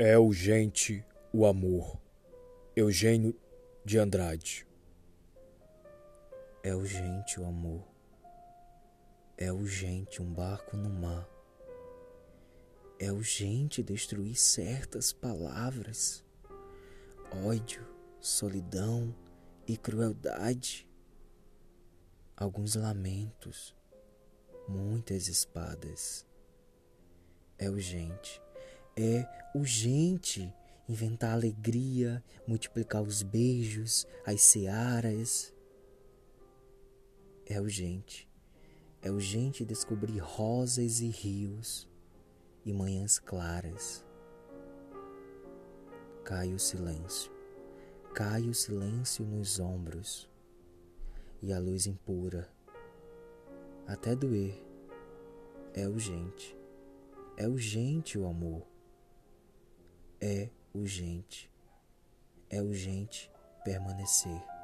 É urgente o amor. Eugênio de Andrade. É urgente o amor. É urgente um barco no mar. É urgente destruir certas palavras. Ódio, solidão e crueldade. Alguns lamentos, muitas espadas. É urgente é urgente inventar alegria, multiplicar os beijos, as searas. É urgente. É urgente descobrir rosas e rios e manhãs claras. Cai o silêncio, cai o silêncio nos ombros e a luz impura, até doer. É urgente, é urgente o amor é urgente. É urgente permanecer.